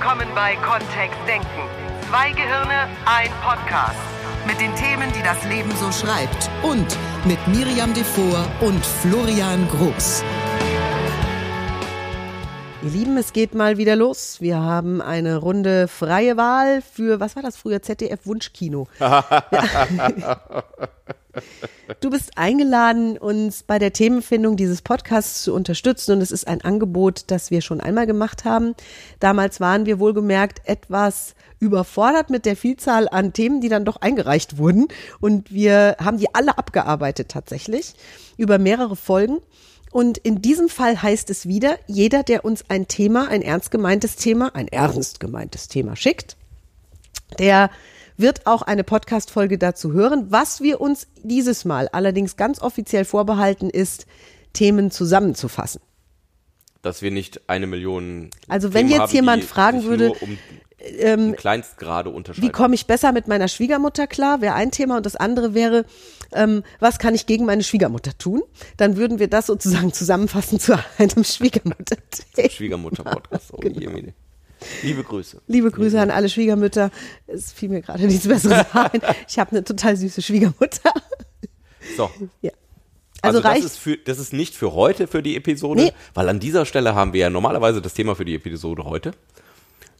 willkommen bei Kontext Denken. Zwei Gehirne, ein Podcast. Mit den Themen, die das Leben so schreibt. Und mit Miriam Devor und Florian Groß. Ihr Lieben, es geht mal wieder los. Wir haben eine Runde freie Wahl für, was war das früher, ZDF Wunschkino. Du bist eingeladen, uns bei der Themenfindung dieses Podcasts zu unterstützen und es ist ein Angebot, das wir schon einmal gemacht haben. Damals waren wir wohlgemerkt etwas überfordert mit der Vielzahl an Themen, die dann doch eingereicht wurden und wir haben die alle abgearbeitet tatsächlich über mehrere Folgen. Und in diesem Fall heißt es wieder, jeder, der uns ein Thema, ein ernst gemeintes Thema, ein ernst gemeintes Thema schickt, der wird auch eine Podcast-Folge dazu hören. Was wir uns dieses Mal allerdings ganz offiziell vorbehalten ist, Themen zusammenzufassen. Dass wir nicht eine Million. Also wenn Themen jetzt haben, jemand fragen würde, um, ähm, Kleinstgrade unterscheiden. Wie komme ich besser mit meiner Schwiegermutter klar? Wäre ein Thema. Und das andere wäre, ähm, was kann ich gegen meine Schwiegermutter tun? Dann würden wir das sozusagen zusammenfassen zu einem Schwiegermutter. Schwiegermutter-Podcast. Oh, Genau. Liebe Grüße. Liebe Grüße an alle Schwiegermütter. Es fiel mir gerade nichts Besseres ein. Ich habe eine total süße Schwiegermutter. So. Ja. Also, Also, das, ist für, das ist nicht für heute für die Episode, Nee. weil an dieser Stelle haben wir ja normalerweise das Thema für die Episode heute.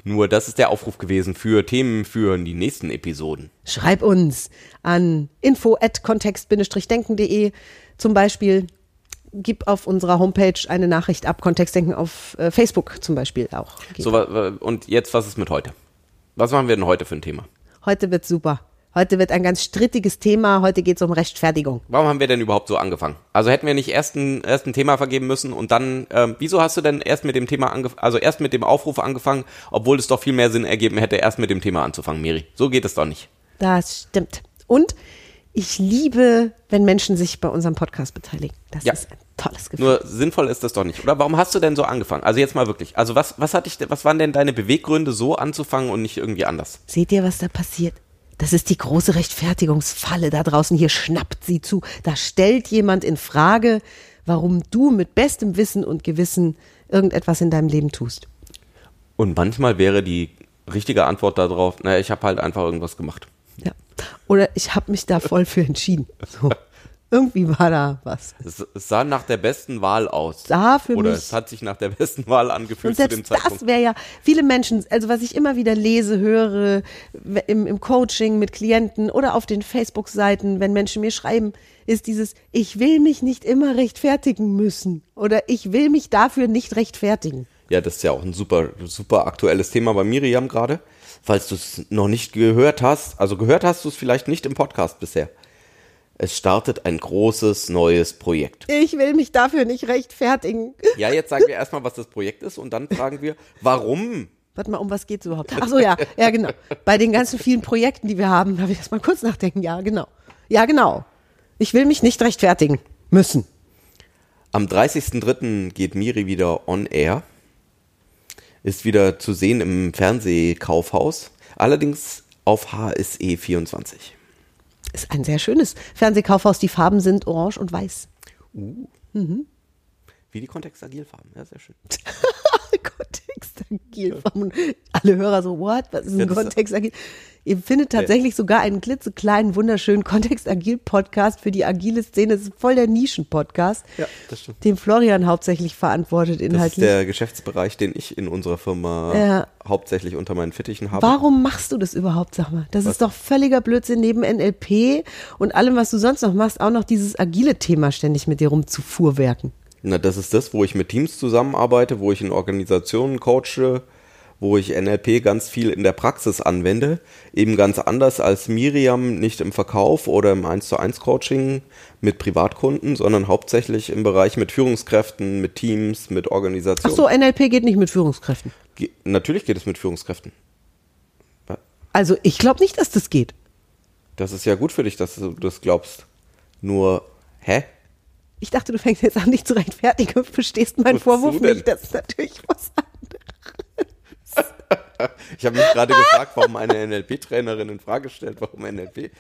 Nur das ist der Aufruf gewesen für Themen für die nächsten Episoden. Schreib uns an info at kontext-denken.de zum Beispiel. Gib auf unserer Homepage eine Nachricht ab, Kontextdenken auf äh, Facebook zum Beispiel auch. Geht. So, und jetzt, was ist mit heute? Was machen wir denn heute für ein Thema? Heute wird super. Heute wird ein ganz strittiges Thema. Heute geht es um Rechtfertigung. Warum haben wir denn überhaupt so angefangen? Also hätten wir nicht erst ein, erst ein Thema vergeben müssen und dann, ähm, wieso hast du denn erst mit dem Thema angefangen, also erst mit dem Aufruf angefangen, obwohl es doch viel mehr Sinn ergeben hätte, erst mit dem Thema anzufangen, Miri? So geht es doch nicht. Das stimmt. Und ich liebe, wenn Menschen sich bei unserem Podcast beteiligen. Das Ja. ist ein tolles Gefühl. Nur sinnvoll ist das doch nicht, oder? Warum hast du denn so angefangen? Also jetzt mal wirklich. Also was, was hat dich, denn- was waren denn deine Beweggründe, so anzufangen und nicht irgendwie anders? Seht ihr, was da passiert? Das ist die große Rechtfertigungsfalle da draußen. Hier schnappt sie zu. Da stellt jemand in Frage, warum du mit bestem Wissen und Gewissen irgendetwas in deinem Leben tust. Und manchmal wäre die richtige Antwort darauf, naja, ich habe halt einfach irgendwas gemacht. Ja. Oder ich habe mich da voll für entschieden. So. Irgendwie war da was. Es, es sah nach der besten Wahl aus. Sah für Oder mich- es hat sich nach der besten Wahl angefühlt Und zu dem selbst Zeitpunkt. das wäre ja, viele Menschen, also was ich immer wieder lese, höre, im, im Coaching mit Klienten oder auf den Facebook-Seiten, wenn Menschen mir schreiben, ist dieses, ich will mich nicht immer rechtfertigen müssen oder ich will mich dafür nicht rechtfertigen. Ja, das ist ja auch ein super, super aktuelles Thema bei Miriam gerade. Falls du es noch nicht gehört hast, also gehört hast du es vielleicht nicht im Podcast bisher. Es startet ein großes neues Projekt. Ich will mich dafür nicht rechtfertigen. Ja, jetzt sagen wir erstmal, was das Projekt ist und dann fragen wir, warum? Warte mal, um was geht's überhaupt? Ach so, ja, ja, genau. Bei den ganzen vielen Projekten, die wir haben, darf ich erst mal kurz nachdenken. Ja, genau. Ja, genau. Ich will mich nicht rechtfertigen müssen. Am 30.03. geht Miri wieder on air. Ist wieder zu sehen im Fernsehkaufhaus. Allerdings auf HSE 24. Ist ein sehr schönes Fernsehkaufhaus. Die Farben sind orange und weiß. Wie die Kontextagilfarben. Ja, sehr schön. Kontextagil. Alle Hörer so, what? Was ist Ja, ein das- Kontextagil? Ihr findet tatsächlich sogar einen klitzekleinen, wunderschönen Kontextagil-Podcast für die agile Szene. Das ist voll der Nischen-Podcast, Ja, den Florian hauptsächlich verantwortet Das ist inhaltlich. der Geschäftsbereich, den ich in unserer Firma Ja. hauptsächlich unter meinen Fittichen habe. Warum machst du das überhaupt, sag mal? Das ist doch völliger Blödsinn, neben NLP und allem, was du sonst noch machst, auch noch dieses agile Thema ständig mit dir rumzufuhrwerken. Na, das ist das, wo ich mit Teams zusammenarbeite, wo ich in Organisationen coache, wo ich NLP ganz viel in der Praxis anwende. Eben ganz anders als Miriam, nicht im Verkauf oder im 1 zu 1 Coaching mit Privatkunden, sondern hauptsächlich im Bereich mit Führungskräften, mit Teams, mit Ach Organisationen. so, NLP geht nicht mit Führungskräften. Ge natürlich geht es mit Führungskräften. Also ich glaube nicht, dass das geht. Das ist ja gut für dich, dass du das glaubst. Nur, hä? Ich dachte, du fängst jetzt an, dich zu rechtfertigen und verstehst meinen Wozu Vorwurf nicht. Das ist natürlich was anderes. Ich habe mich gerade gefragt, warum eine NLP-Trainerin in Frage stellt, warum NLP.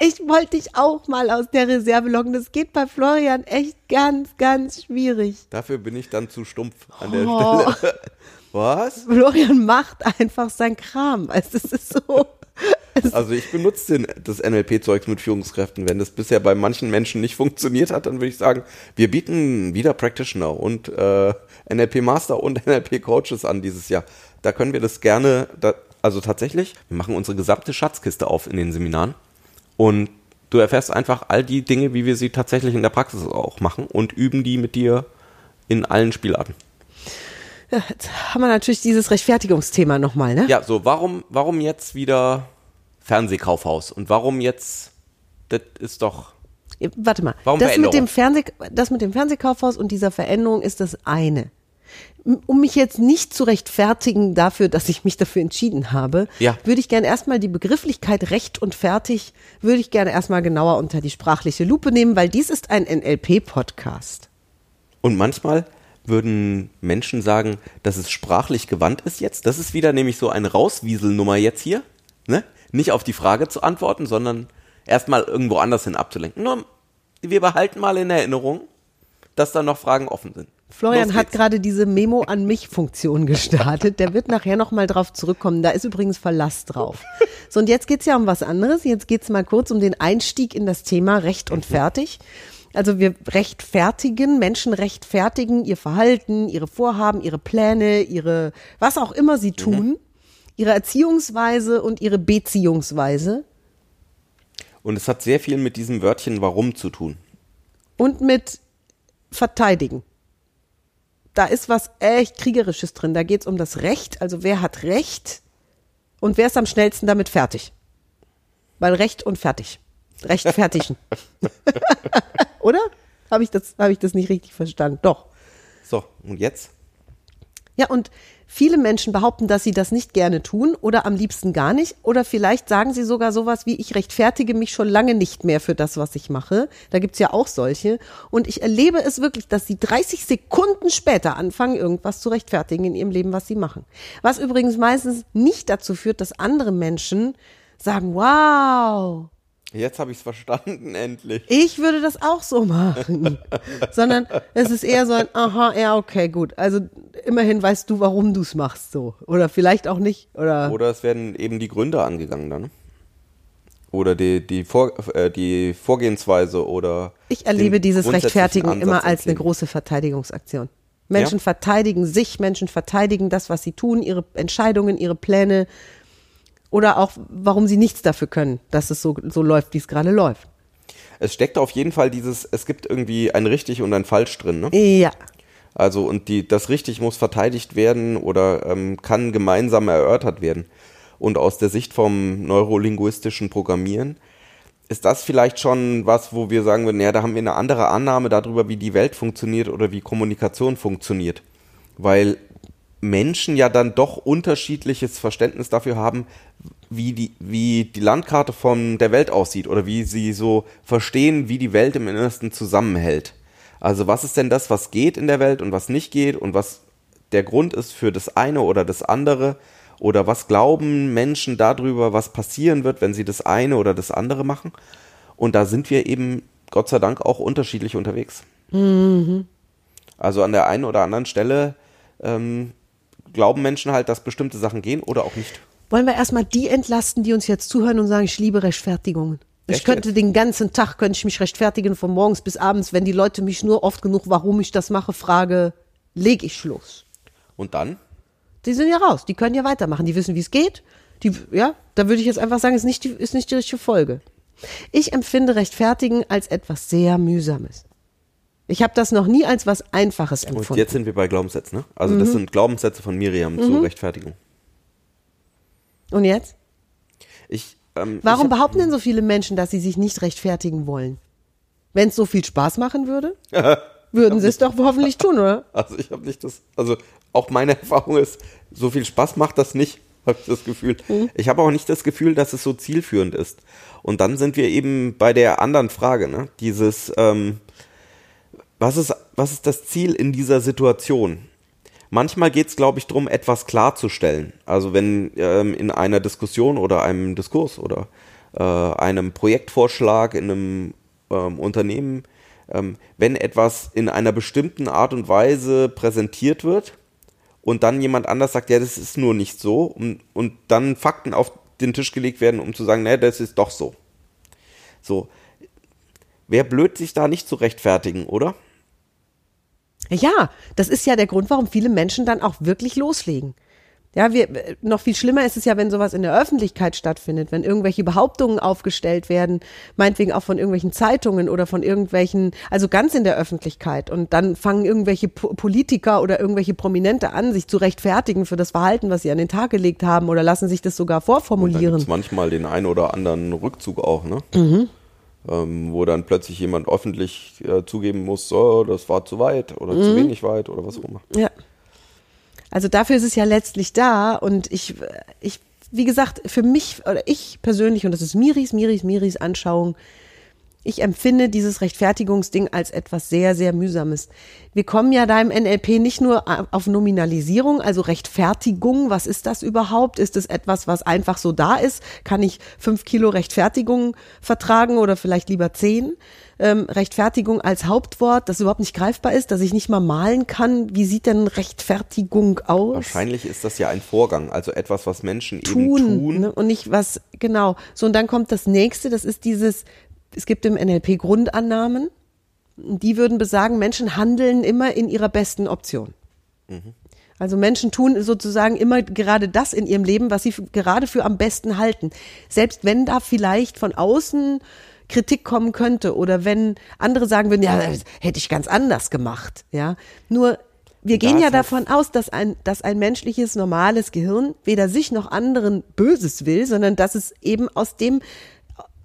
Ich wollte dich auch mal aus der Reserve locken. Das geht bei Florian echt ganz, ganz schwierig. Dafür bin ich dann zu stumpf an der Oh. Stelle. Was? Florian macht einfach sein Kram. Also es ist so. Also ich benutze den, das NLP-Zeugs mit Führungskräften. Wenn das bisher bei manchen Menschen nicht funktioniert hat, dann würde ich sagen, wir bieten wieder Practitioner und äh, NLP-Master und NLP-Coaches an dieses Jahr. Da können wir das gerne, da, also tatsächlich, wir machen unsere gesamte Schatzkiste auf in den Seminaren und du erfährst einfach all die Dinge, wie wir sie tatsächlich in der Praxis auch machen und üben die mit dir in allen Spielarten. Ja, jetzt haben wir natürlich dieses Rechtfertigungsthema nochmal, ne? Ja, so, warum, warum jetzt wieder Fernsehkaufhaus? Und warum jetzt, das ist doch, Warte mal. Warum das, mit dem Fernseh, das mit dem Fernsehkaufhaus und dieser Veränderung ist das eine. Um mich jetzt nicht zu rechtfertigen dafür, dass ich mich dafür entschieden habe, Ja. würde ich gerne erstmal die Begrifflichkeit recht und fertig, würde ich gerne erstmal genauer unter die sprachliche Lupe nehmen, weil dies ist ein NLP-Podcast. Und manchmal würden Menschen sagen, dass es sprachlich gewandt ist jetzt. Das ist wieder nämlich so eine Rauswieselnummer jetzt hier. Ne? Nicht auf die Frage zu antworten, sondern erstmal irgendwo anders hin abzulenken. Nur, wir behalten mal in Erinnerung, dass da noch Fragen offen sind. Florian hat gerade diese Memo an mich Funktion gestartet. Der wird nachher nochmal drauf zurückkommen. Da ist übrigens Verlass drauf. So, und jetzt geht's ja um was anderes. Jetzt geht's mal kurz um den Einstieg in das Thema Recht und Fertig. Also wir rechtfertigen, Menschen rechtfertigen ihr Verhalten, ihre Vorhaben, ihre Pläne, ihre, was auch immer sie tun, ihre Erziehungsweise und ihre Beziehungsweise Und es hat sehr viel mit diesem Wörtchen warum zu tun. und mit verteidigen. Da ist was echt Kriegerisches drin. Da geht's um das Recht, also wer hat Recht und wer ist am schnellsten damit fertig. Weil Recht und fertig. Rechtfertigen. Oder? Habe ich, das, hab ich das nicht richtig verstanden? Doch. So, und jetzt? Ja, und viele Menschen behaupten, dass sie das nicht gerne tun oder am liebsten gar nicht. Oder vielleicht sagen sie sogar sowas wie, ich rechtfertige mich schon lange nicht mehr für das, was ich mache. Da gibt's ja auch solche. Und ich erlebe es wirklich, dass sie 30 Sekunden später anfangen, irgendwas zu rechtfertigen in ihrem Leben, was sie machen. Was übrigens meistens nicht dazu führt, dass andere Menschen sagen, wow, Jetzt habe ich es verstanden, endlich. ich würde das auch so machen. Sondern es ist eher so ein, aha, ja, okay, gut. Also immerhin weißt du, warum du es machst so. Oder vielleicht auch nicht. Oder Oder es werden eben die Gründe angegangen dann. Oder die, die, Vor, äh, die Vorgehensweise oder. ich erlebe dieses Rechtfertigen Ansatz immer als eine große Verteidigungsaktion. Menschen Ja. verteidigen sich, Menschen verteidigen das, was sie tun, ihre Entscheidungen, ihre Pläne. Oder auch, warum sie nichts dafür können, dass es so, so läuft, wie es gerade läuft. Es steckt auf jeden Fall dieses, es gibt irgendwie ein richtig und ein falsch drin, ne? Ja. Also und die, das richtig muss verteidigt werden oder ähm, kann gemeinsam erörtert werden. Und aus der Sicht vom neurolinguistischen Programmieren ist das vielleicht schon was, wo wir sagen würden, ja, da haben wir eine andere Annahme darüber, wie die Welt funktioniert oder wie Kommunikation funktioniert. Weil Menschen ja dann doch unterschiedliches Verständnis dafür haben, wie die, wie die Landkarte von der Welt aussieht oder wie sie so verstehen, wie die Welt im Innersten zusammenhält. Also was ist denn das, was geht in der Welt und was nicht geht und was der Grund ist für das eine oder das andere oder was glauben Menschen darüber, was passieren wird, wenn sie das eine oder das andere machen. Und da sind wir eben Gott sei Dank auch unterschiedlich unterwegs. Also an der einen oder anderen Stelle ähm, glauben Menschen halt, dass bestimmte Sachen gehen oder auch nicht. Wollen wir erstmal die entlasten, die uns jetzt zuhören und sagen, ich liebe Rechtfertigungen. Ich könnte den ganzen Tag, könnte ich mich rechtfertigen von morgens bis abends, wenn die Leute mich nur oft genug, warum ich das mache, frage, leg ich Schluss. Und dann? Die sind ja raus, die können ja weitermachen, die wissen, wie es geht. Die, ja, da würde ich jetzt einfach sagen, ist nicht die, ist nicht die richtige Folge. Ich empfinde Rechtfertigen als etwas sehr Mühsames. Ich habe das noch nie als was Einfaches Und empfunden. jetzt sind wir bei Glaubenssätzen, ne? Also das sind Glaubenssätze von Miriam zur Rechtfertigung. Und jetzt? Ich, ähm, Warum ich, behaupten denn so viele Menschen, dass sie sich nicht rechtfertigen wollen? Wenn es so viel Spaß machen würde, würden sie es doch hoffentlich tun, oder? Also ich habe nicht das, also auch meine Erfahrung ist, so viel Spaß macht das nicht, habe ich das Gefühl. Ich habe auch nicht das Gefühl, dass es so zielführend ist. Und dann sind wir eben bei der anderen Frage, ne? Dieses, ähm, was ist, was ist das Ziel in dieser Situation? Manchmal geht es, glaube ich, darum, etwas klarzustellen. Also wenn ähm, in einer Diskussion oder einem Diskurs oder äh, einem Projektvorschlag in einem ähm, Unternehmen, ähm, wenn etwas in einer bestimmten Art und Weise präsentiert wird und dann jemand anders sagt, ja, das ist nur nicht so und, und dann Fakten auf den Tisch gelegt werden, um zu sagen, ne, das ist doch so. So. Wäre blöd, sich da nicht zu rechtfertigen, oder? Ja, das ist ja der Grund, warum viele Menschen dann auch wirklich loslegen. Ja, wir, noch viel schlimmer ist es ja, wenn sowas in der Öffentlichkeit stattfindet, wenn irgendwelche Behauptungen aufgestellt werden, meinetwegen auch von irgendwelchen Zeitungen oder von irgendwelchen, also ganz in der Öffentlichkeit. Und dann fangen irgendwelche po Politiker oder irgendwelche Prominente an, sich zu rechtfertigen für das Verhalten, was sie an den Tag gelegt haben oder lassen sich das sogar vorformulieren. Und manchmal den einen oder anderen Rückzug auch, ne? Mhm. Ähm, wo dann plötzlich jemand öffentlich äh, zugeben muss, so, das war zu weit oder mhm. zu wenig weit oder was auch immer. Ja. Also dafür ist es ja letztlich da und ich, ich, wie gesagt, für mich oder ich persönlich, und das ist Miris, Miris, Miris Anschauung, ich empfinde dieses Rechtfertigungsding als etwas sehr, sehr mühsames. Wir kommen ja da im NLP nicht nur auf Nominalisierung, also Rechtfertigung. Was ist das überhaupt? Ist es etwas, was einfach so da ist? Kann ich fünf Kilo Rechtfertigung vertragen oder vielleicht lieber zehn? ähm, Rechtfertigung als Hauptwort, das überhaupt nicht greifbar ist, dass ich nicht mal malen kann. Wie sieht denn Rechtfertigung aus? Wahrscheinlich ist das ja ein Vorgang, also etwas, was Menschen tun, eben tun. Ne? Und nicht was, genau. So, und dann kommt das nächste, das ist dieses, es gibt im NLP Grundannahmen. Die würden besagen, Menschen handeln immer in ihrer besten Option. Mhm. Also Menschen tun sozusagen immer gerade das in ihrem Leben, was sie gerade für am besten halten. Selbst wenn da vielleicht von außen Kritik kommen könnte oder wenn andere sagen würden, ja, hätte ich ganz anders gemacht, ja. Nur wir gehen ja davon aus, dass ein, dass ein menschliches, normales Gehirn weder sich noch anderen Böses will, sondern dass es eben aus dem,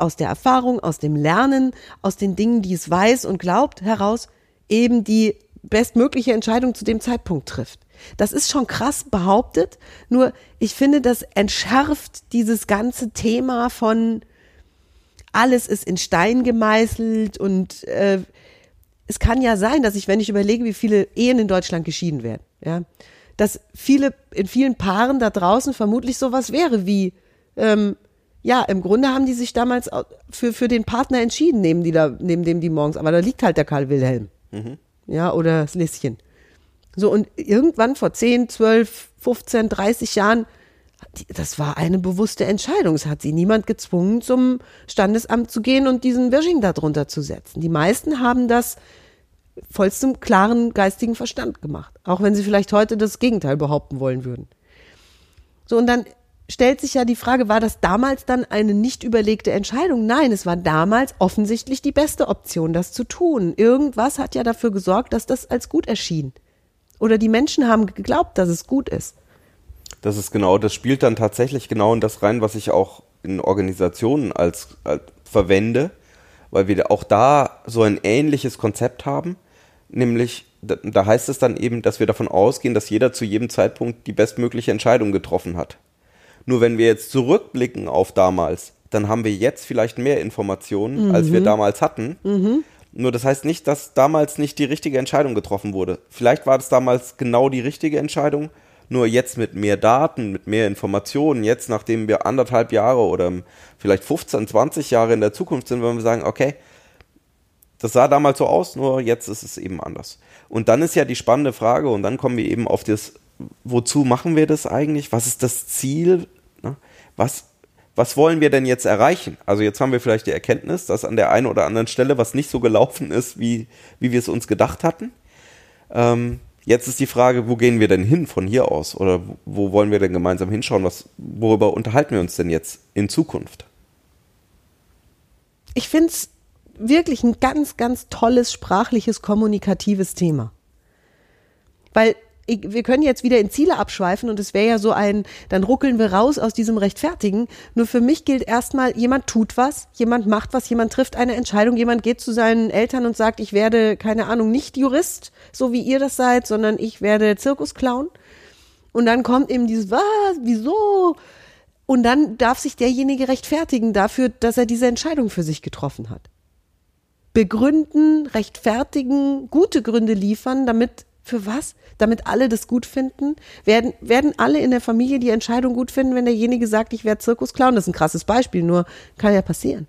aus der Erfahrung, aus dem Lernen, aus den Dingen, die es weiß und glaubt, heraus eben die bestmögliche Entscheidung zu dem Zeitpunkt trifft. Das ist schon krass behauptet, nur ich finde, das entschärft dieses ganze Thema von alles ist in Stein gemeißelt und äh, es kann ja sein, dass ich, wenn ich überlege, wie viele Ehen in Deutschland geschieden werden, ja, dass viele, in vielen Paaren da draußen vermutlich sowas wäre wie, ähm, ja, im Grunde haben die sich damals für, für den Partner entschieden, neben, die da, neben dem die morgens, aber da liegt halt der Karl Wilhelm. Mhm. Ja, oder das Lieschen. So, und irgendwann vor 10, 12, 15, 30 Jahren das war eine bewusste Entscheidung. Es hat sie niemand gezwungen, zum Standesamt zu gehen und diesen Virgin darunter zu setzen. Die meisten haben das vollstem klaren geistigen Verstand gemacht. Auch wenn sie vielleicht heute das Gegenteil behaupten wollen würden. So, und dann stellt sich ja die Frage, war das damals dann eine nicht überlegte Entscheidung? Nein, es war damals offensichtlich die beste Option, das zu tun. Irgendwas hat ja dafür gesorgt, dass das als gut erschien. Oder die Menschen haben geglaubt, dass es gut ist. Das ist genau, das spielt dann tatsächlich genau in das rein, was ich auch in Organisationen als, als verwende, weil wir auch da so ein ähnliches Konzept haben, nämlich da, da heißt es dann eben, dass wir davon ausgehen, dass jeder zu jedem Zeitpunkt die bestmögliche Entscheidung getroffen hat. Nur wenn wir jetzt zurückblicken auf damals, dann haben wir jetzt vielleicht mehr Informationen, mhm. als wir mhm. damals hatten. Mhm. Nur das heißt nicht, dass damals nicht die richtige Entscheidung getroffen wurde. Vielleicht war das damals genau die richtige Entscheidung, nur jetzt mit mehr Daten, mit mehr Informationen, jetzt nachdem wir anderthalb Jahre oder vielleicht 15, 20 Jahre in der Zukunft sind, wenn wir sagen, okay, das sah damals so aus, nur jetzt ist es eben anders. Und dann ist ja die spannende Frage, und dann kommen wir eben auf das, wozu machen wir das eigentlich? Was ist das Ziel? Ne? Was, was wollen wir denn jetzt erreichen? Also jetzt haben wir vielleicht die Erkenntnis, dass an der einen oder anderen Stelle was nicht so gelaufen ist, wie, wie wir es uns gedacht hatten. Ähm, Jetzt ist die Frage, wo gehen wir denn hin von hier aus? Oder wo wollen wir denn gemeinsam hinschauen? Was, worüber unterhalten wir uns denn jetzt in Zukunft? Ich finde es wirklich ein ganz, ganz tolles sprachliches, kommunikatives Thema. Weil wir können jetzt wieder in Ziele abschweifen und es wäre ja so ein, dann ruckeln wir raus aus diesem Rechtfertigen. Nur für mich gilt erstmal, jemand tut was, jemand macht was, jemand trifft eine Entscheidung, jemand geht zu seinen Eltern und sagt, ich werde, keine Ahnung, nicht Jurist, so wie ihr das seid, sondern ich werde Zirkusclown. Und dann kommt eben dieses, was, wieso? Und dann darf sich derjenige rechtfertigen dafür, dass er diese Entscheidung für sich getroffen hat. Begründen, rechtfertigen, gute Gründe liefern, damit für was? Damit alle das gut finden? Werden, werden alle in der Familie die Entscheidung gut finden, wenn derjenige sagt, ich werde Zirkusclown? Das ist ein krasses Beispiel, nur kann ja passieren.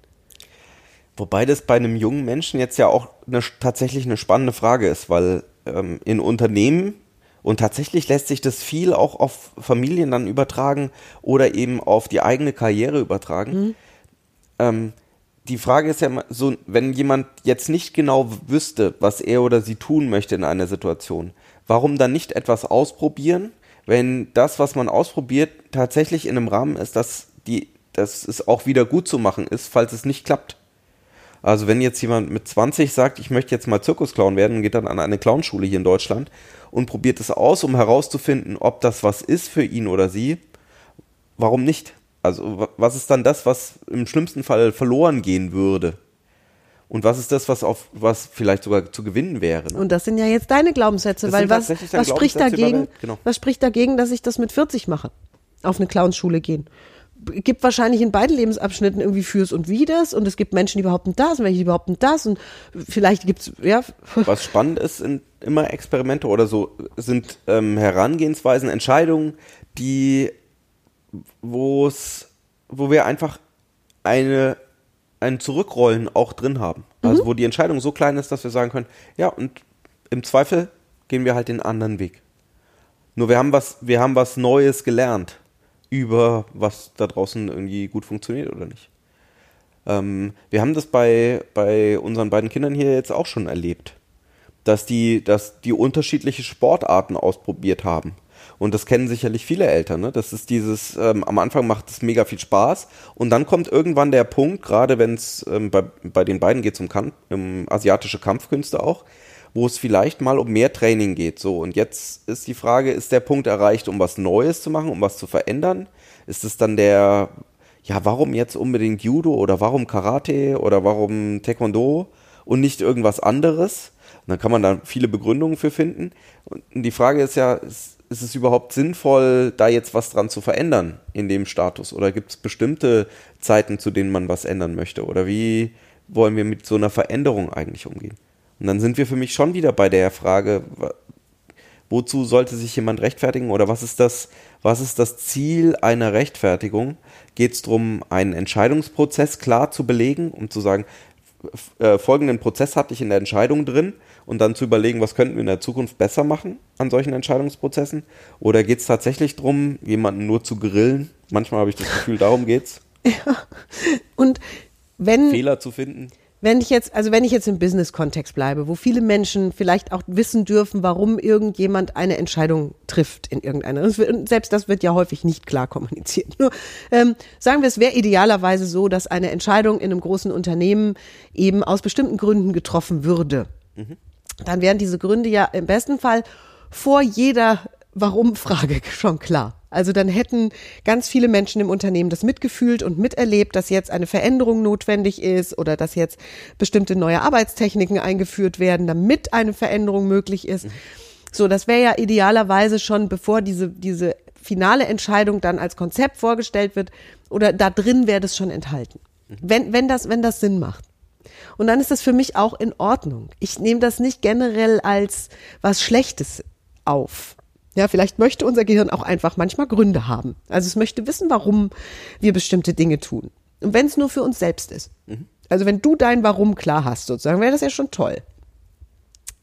Wobei das bei einem jungen Menschen jetzt ja auch eine, tatsächlich eine spannende Frage ist, weil ähm, in Unternehmen Und tatsächlich lässt sich das viel auch auf Familien dann übertragen oder eben auf die eigene Karriere übertragen. Mhm. Ähm, die Frage ist ja immer so, wenn jemand jetzt nicht genau wüsste, was er oder sie tun möchte in einer Situation, warum dann nicht etwas ausprobieren, wenn das, was man ausprobiert, tatsächlich in einem Rahmen ist, dass die, dass es auch wieder gut zu machen ist, falls es nicht klappt. Also wenn jetzt jemand mit 20 sagt, ich möchte jetzt mal Zirkusclown werden, geht dann an eine Clownschule hier in Deutschland und probiert es aus, um herauszufinden, ob das was ist für ihn oder sie, warum nicht? Also was ist dann das, was im schlimmsten Fall verloren gehen würde? Und was ist das, was auf was vielleicht sogar zu gewinnen wäre? Ne? Und das sind ja jetzt deine Glaubenssätze, Das weil was, was spricht dagegen? genau. Was spricht dagegen, dass ich das mit 40 mache? Auf eine Clownsschule gehen. Gibt wahrscheinlich in beiden Lebensabschnitten irgendwie Fürs und Widers und es gibt Menschen, die behaupten das und welche die behaupten das und vielleicht gibt's ja Was spannend ist, sind immer Experimente oder so, sind ähm, Herangehensweisen, Entscheidungen, die, wo es, wo wir einfach eine, ein Zurückrollen auch drin haben. Also wo die Entscheidung so klein ist, dass wir sagen können, ja, und im Zweifel gehen wir halt den anderen Weg. Nur wir haben was, wir haben was Neues gelernt über was da draußen irgendwie gut funktioniert oder nicht. Ähm, wir haben das bei, bei unseren beiden Kindern hier jetzt auch schon erlebt, dass die, dass die unterschiedliche Sportarten ausprobiert haben. Und das kennen sicherlich viele Eltern. Ne? Das ist dieses, ähm, am Anfang macht es mega viel Spaß und dann kommt irgendwann der Punkt, gerade wenn es ähm, bei, bei den beiden geht um, um asiatische Kampfkünste auch, wo es vielleicht mal um mehr Training geht. So, und jetzt ist die Frage, ist der Punkt erreicht, um was Neues zu machen, um was zu verändern? Ist es dann der, ja, warum jetzt unbedingt Judo oder warum Karate oder warum Taekwondo und nicht irgendwas anderes? Und dann kann man da viele Begründungen für finden. Und die Frage ist ja, ist, ist es überhaupt sinnvoll, da jetzt was dran zu verändern in dem Status? Oder gibt es bestimmte Zeiten, zu denen man was ändern möchte? Oder wie wollen wir mit so einer Veränderung eigentlich umgehen? Und dann sind wir für mich schon wieder bei der Frage, wozu sollte sich jemand rechtfertigen oder was ist das, was ist das Ziel einer Rechtfertigung? Geht es darum, einen Entscheidungsprozess klar zu belegen, um zu sagen, äh, folgenden Prozess hatte ich in der Entscheidung drin und dann zu überlegen, was könnten wir in der Zukunft besser machen an solchen Entscheidungsprozessen? Oder geht es tatsächlich darum, jemanden nur zu grillen? Manchmal habe ich das Gefühl, darum geht's, und wenn Fehler zu finden. Wenn ich jetzt, also wenn ich jetzt im Business-Kontext bleibe, wo viele Menschen vielleicht auch wissen dürfen, warum irgendjemand eine Entscheidung trifft in irgendeiner, selbst das wird ja häufig nicht klar kommuniziert. Nur ähm, sagen wir, es wäre idealerweise so, dass eine Entscheidung in einem großen Unternehmen eben aus bestimmten Gründen getroffen würde. Dann wären diese Gründe ja im besten Fall vor jeder Warum-Frage schon klar. Also dann hätten ganz viele Menschen im Unternehmen das mitgefühlt und miterlebt, dass jetzt eine Veränderung notwendig ist oder dass jetzt bestimmte neue Arbeitstechniken eingeführt werden, damit eine Veränderung möglich ist. So, das wäre ja idealerweise schon, bevor diese, diese finale Entscheidung dann als Konzept vorgestellt wird oder da drin wäre das schon enthalten. Wenn, wenn, das, wenn das Sinn macht. Und dann ist das für mich auch in Ordnung. Ich nehme das nicht generell als was Schlechtes auf. Ja, vielleicht möchte unser Gehirn auch einfach manchmal Gründe haben. Also es möchte wissen, warum wir bestimmte Dinge tun. Und wenn es nur für uns selbst ist. Also wenn du dein Warum klar hast, sozusagen, wäre das ja schon toll.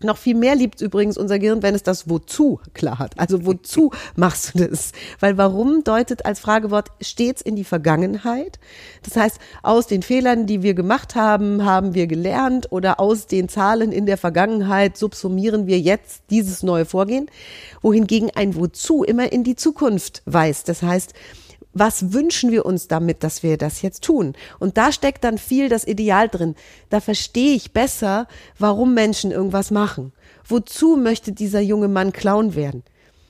Noch viel mehr liebt übrigens unser Gehirn, wenn es das Wozu klar hat. Also wozu machst du das? Weil warum deutet als Fragewort stets in die Vergangenheit. Das heißt, aus den Fehlern, die wir gemacht haben, haben wir gelernt oder aus den Zahlen in der Vergangenheit subsumieren wir jetzt dieses neue Vorgehen. Wohingegen ein Wozu immer in die Zukunft weist. Das heißt, was wünschen wir uns damit, dass wir das jetzt tun? Und da steckt dann viel das Ideal drin. Da verstehe ich besser, warum Menschen irgendwas machen. Wozu möchte dieser junge Mann Clown werden?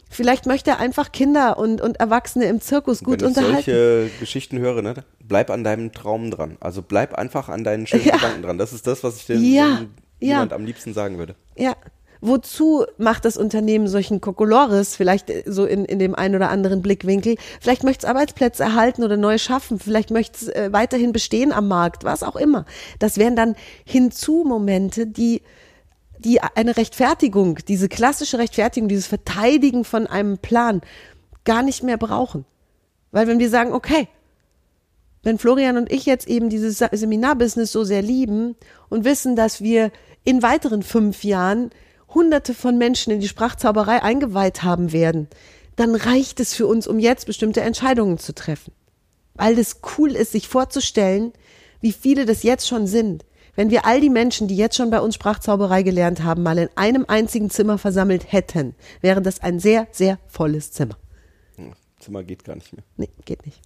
Vielleicht möchte er einfach Kinder und, und Erwachsene im Zirkus gut Wenn ich unterhalten. solche Geschichten höre, ne, bleib an deinem Traum dran. Also bleib einfach an deinen schönen Ja. Gedanken dran. Das ist das, was ich dem Ja, dem ja. jemand am liebsten sagen würde. Ja. Wozu macht das Unternehmen solchen Kokolores, vielleicht äh, so in, in dem einen oder anderen Blickwinkel? Vielleicht möchte es Arbeitsplätze erhalten oder neu schaffen. Vielleicht möchte es äh, weiterhin bestehen am Markt, was auch immer. Das wären dann Hinzu-Momente, die, die eine Rechtfertigung, diese klassische Rechtfertigung, dieses Verteidigen von einem Plan gar nicht mehr brauchen. Weil wenn wir sagen, okay, wenn Florian und ich jetzt eben dieses Seminarbusiness so sehr lieben und wissen, dass wir in weiteren fünf Jahren hunderte von Menschen in die Sprachzauberei eingeweiht haben werden, dann reicht es für uns, um jetzt bestimmte Entscheidungen zu treffen. Weil es cool ist, sich vorzustellen, wie viele das jetzt schon sind. Wenn wir all die Menschen, die jetzt schon bei uns Sprachzauberei gelernt haben, mal in einem einzigen Zimmer versammelt hätten, wäre das ein sehr, sehr volles Zimmer. Zimmer geht gar nicht mehr. Nee, geht nicht.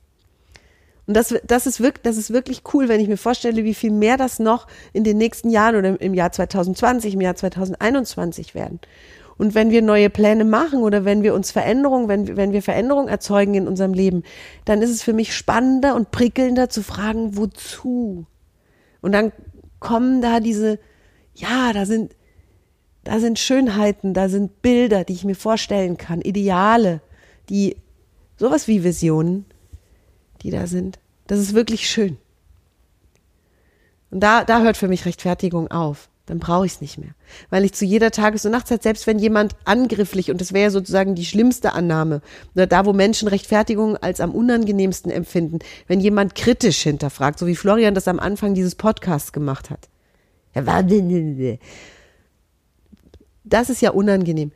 Und das, das, ist wirklich, das ist wirklich cool, wenn ich mir vorstelle, wie viel mehr das noch in den nächsten Jahren oder im Jahr 2020, im Jahr 2021 werden. Und wenn wir neue Pläne machen oder wenn wir uns Veränderungen, wenn, wenn wir Veränderungen erzeugen in unserem Leben, dann ist es für mich spannender und prickelnder zu fragen, wozu? Und dann kommen da diese, ja, da sind, da sind Schönheiten, da sind Bilder, die ich mir vorstellen kann, Ideale, die sowas wie Visionen, die da sind. Das ist wirklich schön. Und da, da hört für mich Rechtfertigung auf. Dann brauche ich es nicht mehr. Weil ich zu jeder Tages- und Nachtzeit, selbst wenn jemand angrifflich, und das wäre sozusagen die schlimmste Annahme, oder da, wo Menschen Rechtfertigung als am unangenehmsten empfinden, wenn jemand kritisch hinterfragt, so wie Florian das am Anfang dieses Podcasts gemacht hat. Das ist ja unangenehm.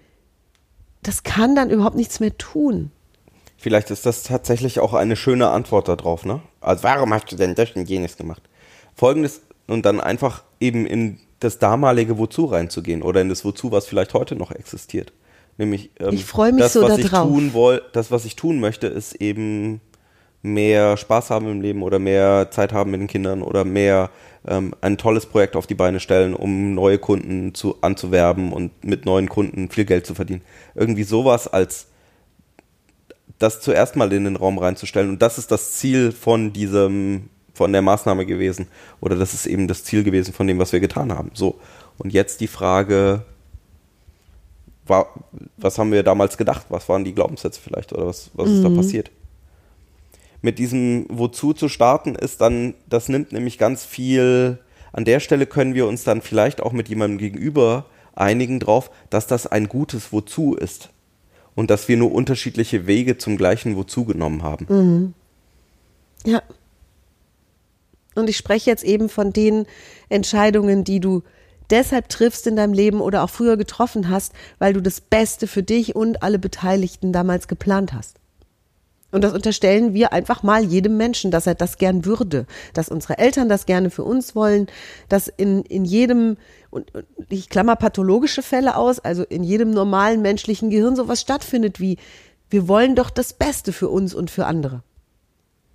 Das kann dann überhaupt nichts mehr tun. Vielleicht ist das tatsächlich auch eine schöne Antwort darauf, ne? Also warum hast du denn das und jenes gemacht? Folgendes und dann einfach eben in das damalige Wozu reinzugehen oder in das Wozu, was vielleicht heute noch existiert. Nämlich ähm, Ich freu mich das, so was da ich drauf. tun woll, das, was ich tun möchte, ist eben mehr Spaß haben im Leben oder mehr Zeit haben mit den Kindern oder mehr ähm, ein tolles Projekt auf die Beine stellen, um neue Kunden zu, anzuwerben und mit neuen Kunden viel Geld zu verdienen. Irgendwie sowas als das zuerst mal in den Raum reinzustellen. Und das ist das Ziel von diesem, von der Maßnahme gewesen. Oder das ist eben das Ziel gewesen von dem, was wir getan haben. So. Und jetzt die Frage, was haben wir damals gedacht? Was waren die Glaubenssätze vielleicht? Oder was, was ist da passiert? Mit diesem Wozu zu starten ist dann, das nimmt nämlich ganz viel, an der Stelle können wir uns dann vielleicht auch mit jemandem gegenüber einigen drauf, dass das ein gutes Wozu ist und dass wir nur unterschiedliche Wege zum gleichen Wozu genommen haben. Ja. Und ich spreche jetzt eben von den Entscheidungen, die du deshalb triffst in deinem Leben oder auch früher getroffen hast, weil du das Beste für dich und alle Beteiligten damals geplant hast. Und das unterstellen wir einfach mal jedem Menschen, dass er das gern würde, dass unsere Eltern das gerne für uns wollen, dass in, in jedem, und ich klammer pathologische Fälle aus, also in jedem normalen menschlichen Gehirn sowas stattfindet wie, wir wollen doch das Beste für uns und für andere.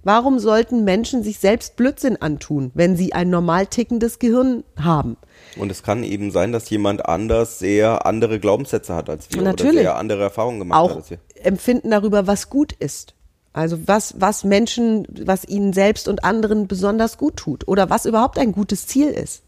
Warum sollten Menschen sich selbst Blödsinn antun, wenn sie ein normal tickendes Gehirn haben? Und es kann eben sein, dass jemand anders sehr andere Glaubenssätze hat als wir Natürlich. oder sehr andere Erfahrungen gemacht hat Auch als wir. empfinden darüber, was gut ist. Also was, was Menschen, was ihnen selbst und anderen besonders gut tut oder was überhaupt ein gutes Ziel ist.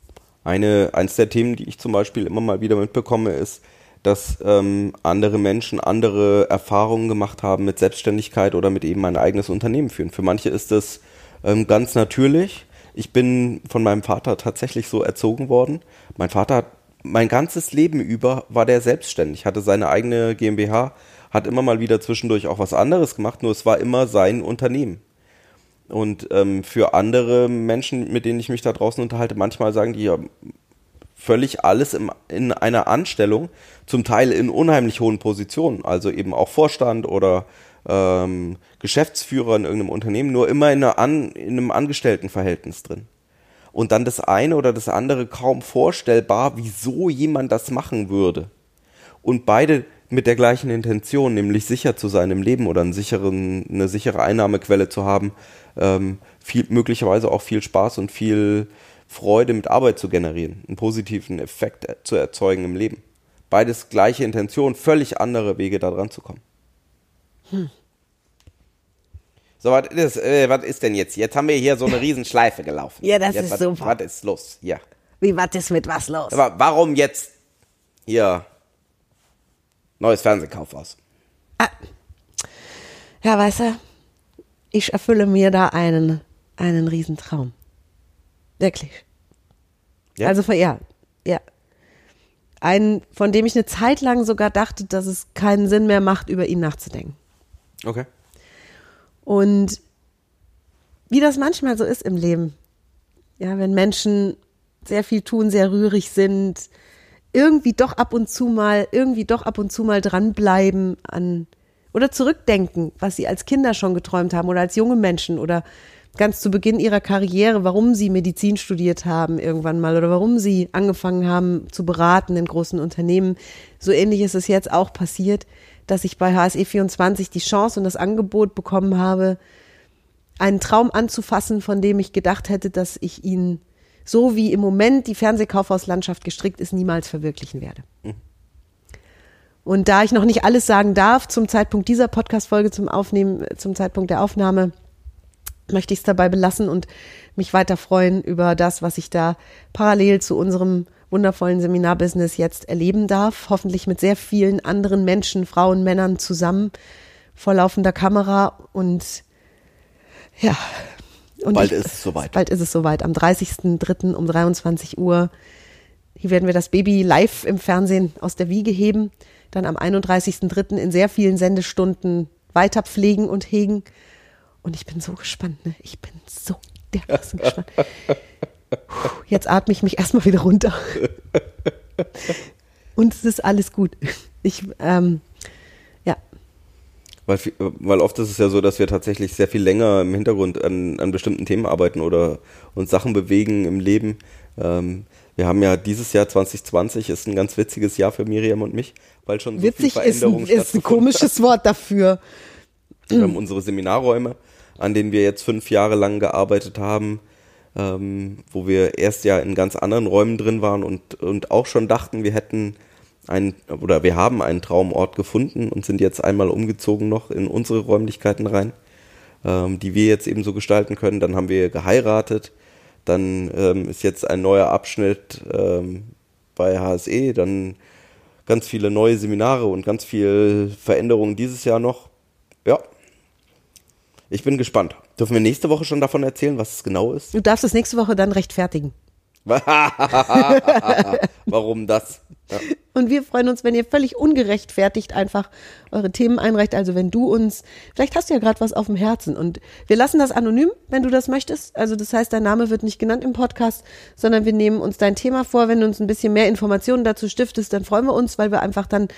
Eine, eins der Themen, die ich zum Beispiel immer mal wieder mitbekomme, ist, dass ähm, andere Menschen andere Erfahrungen gemacht haben mit Selbstständigkeit oder mit eben ein eigenes Unternehmen führen. Für manche ist das ähm, ganz natürlich. Ich bin von meinem Vater tatsächlich so erzogen worden. Mein Vater hat mein ganzes Leben über war der selbstständig, hatte seine eigene GmbH, hat immer mal wieder zwischendurch auch was anderes gemacht, nur es war immer sein Unternehmen. Und ähm, für andere Menschen, mit denen ich mich da draußen unterhalte, manchmal sagen die ja völlig alles im, in einer Anstellung, zum Teil in unheimlich hohen Positionen, also eben auch Vorstand oder ähm, Geschäftsführer in irgendeinem Unternehmen, nur immer in, An, in einem Angestelltenverhältnis drin. Und dann das eine oder das andere kaum vorstellbar, wieso jemand das machen würde. Und beide mit der gleichen Intention, nämlich sicher zu sein im Leben oder einen sicheren, eine sichere Einnahmequelle zu haben, ähm, viel, möglicherweise auch viel Spaß und viel Freude mit Arbeit zu generieren, einen positiven Effekt zu erzeugen im Leben. Beides gleiche Intention, völlig andere Wege da dran zu kommen. So, was ist, äh, was ist denn jetzt? Jetzt haben wir hier so eine Riesenschleife gelaufen. Ja, das jetzt, ist was, super. Was ist los? Ja. Wie, was ist mit was los? Aber warum jetzt hier neues Fernsehkaufhaus? Ja, weißt du, ich erfülle mir da einen, einen Riesentraum. Wirklich. Ja? Also, von- ja, ja. Einen, von dem ich eine Zeit lang sogar dachte, dass es keinen Sinn mehr macht, über ihn nachzudenken. Okay. Und wie das manchmal so ist im Leben. Ja, wenn Menschen sehr viel tun, sehr rührig sind, irgendwie doch ab und zu mal, irgendwie doch ab und zu mal dranbleiben an oder zurückdenken, was sie als Kinder schon geträumt haben oder als junge Menschen oder ganz zu Beginn ihrer Karriere, warum sie Medizin studiert haben irgendwann mal oder warum sie angefangen haben zu beraten in großen Unternehmen. So ähnlich ist es jetzt auch passiert, dass ich bei HSE 24 die Chance und das Angebot bekommen habe, einen Traum anzufassen, von dem ich gedacht hätte, dass ich ihn so wie im Moment die Fernsehkaufhauslandschaft gestrickt ist, niemals verwirklichen werde. Mhm. Und da ich noch nicht alles sagen darf zum Zeitpunkt dieser Podcast-Folge zum Aufnehmen, zum Zeitpunkt der Aufnahme, möchte ich es dabei belassen und mich weiter freuen über das, was ich da parallel zu unserem wundervollen Seminarbusiness jetzt erleben darf. Hoffentlich mit sehr vielen anderen Menschen, Frauen, Männern zusammen vor laufender Kamera und ja. Und bald ich, ist es soweit. Bald ist es soweit. Am 30.03. um 23 Uhr. Hier werden wir das Baby live im Fernsehen aus der Wiege heben dann am 31.03. in sehr vielen Sendestunden weiter pflegen und hegen. Und ich bin so gespannt, ne? Ich bin so dermaßen gespannt. Jetzt atme ich mich erstmal wieder runter. Und es ist alles gut. Ich, ähm. Weil, weil oft ist es ja so, dass wir tatsächlich sehr viel länger im Hintergrund an, an bestimmten Themen arbeiten oder uns Sachen bewegen im Leben. Ähm, wir haben ja dieses Jahr 2020 ist ein ganz witziges Jahr für Miriam und mich, weil schon so Witzig viel Veränderung ist ein, ist ein komisches Wort dafür. Wir haben unsere Seminarräume, an denen wir jetzt fünf Jahre lang gearbeitet haben, ähm, wo wir erst ja in ganz anderen Räumen drin waren und, und auch schon dachten, wir hätten einen, oder wir haben einen Traumort gefunden und sind jetzt einmal umgezogen noch in unsere Räumlichkeiten rein, ähm, die wir jetzt eben so gestalten können. Dann haben wir geheiratet, dann ähm, ist jetzt ein neuer Abschnitt ähm, bei HSE, dann ganz viele neue Seminare und ganz viel Veränderungen dieses Jahr noch. Ja. Ich bin gespannt. Dürfen wir nächste Woche schon davon erzählen, was es genau ist? Du darfst es nächste Woche dann rechtfertigen. Warum das? Ja. Und wir freuen uns, wenn ihr völlig ungerechtfertigt einfach eure Themen einreicht. Also wenn du uns, vielleicht hast du ja gerade was auf dem Herzen und wir lassen das anonym, wenn du das möchtest. Also das heißt, dein Name wird nicht genannt im Podcast, sondern wir nehmen uns dein Thema vor. Wenn du uns ein bisschen mehr Informationen dazu stiftest, dann freuen wir uns, weil wir einfach dann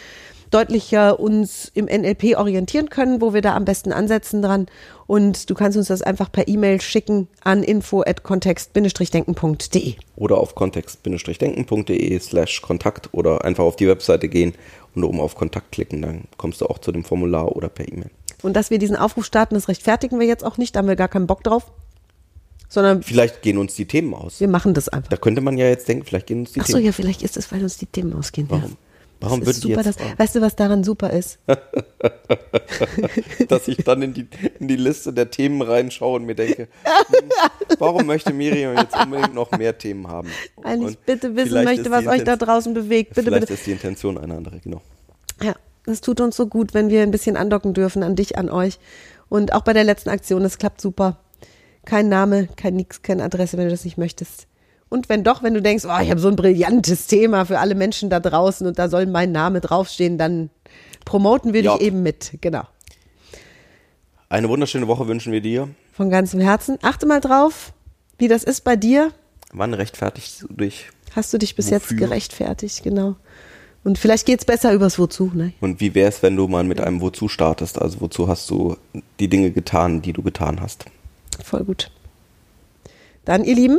deutlicher uns im NLP orientieren können, wo wir da am besten ansetzen dran. Und du kannst uns das einfach per E-Mail schicken an info@kontext-denken.de oder auf kontext-denken.de slash Kontakt oder einfach auf die Webseite gehen und oben auf Kontakt klicken, dann kommst du auch zu dem Formular oder per E-Mail. Und dass wir diesen Aufruf starten, das rechtfertigen wir jetzt auch nicht, da haben wir gar keinen Bock drauf. Sondern vielleicht gehen uns die Themen aus. Wir machen das einfach. Da könnte man ja jetzt denken, vielleicht gehen uns die Ach so, Themen. ja, vielleicht ist es, weil uns die Themen ausgehen. Warum? Ja. Warum das ist super, das, Weißt du, was daran super ist? dass ich dann in die, in die Liste der Themen reinschaue und mir denke, warum möchte Miriam jetzt unbedingt noch mehr Themen haben? Weil ich bitte wissen möchte, was euch da draußen bewegt. Bitte, Vielleicht bitte. ist die Intention eine andere, genau. Ja, das tut uns so gut, wenn wir ein bisschen andocken dürfen an dich, an euch. Und auch bei der letzten Aktion, das klappt super. Kein Name, kein Nix, keine Adresse, wenn du das nicht möchtest. Und wenn doch, wenn du denkst, oh, ich habe so ein brillantes Thema für alle Menschen da draußen und da soll mein Name draufstehen, dann promoten wir Ja. dich eben mit. Genau. Eine wunderschöne Woche wünschen wir dir. Von ganzem Herzen. Achte mal drauf, wie das ist bei dir. Wann rechtfertigst du dich? Hast du dich bis jetzt Wofür? gerechtfertigt, genau. Und vielleicht geht's besser übers Wozu, ne? Und wie wäre es, wenn du mal mit einem Wozu startest? Also wozu hast du die Dinge getan, die du getan hast? Voll gut. Dann, ihr Lieben,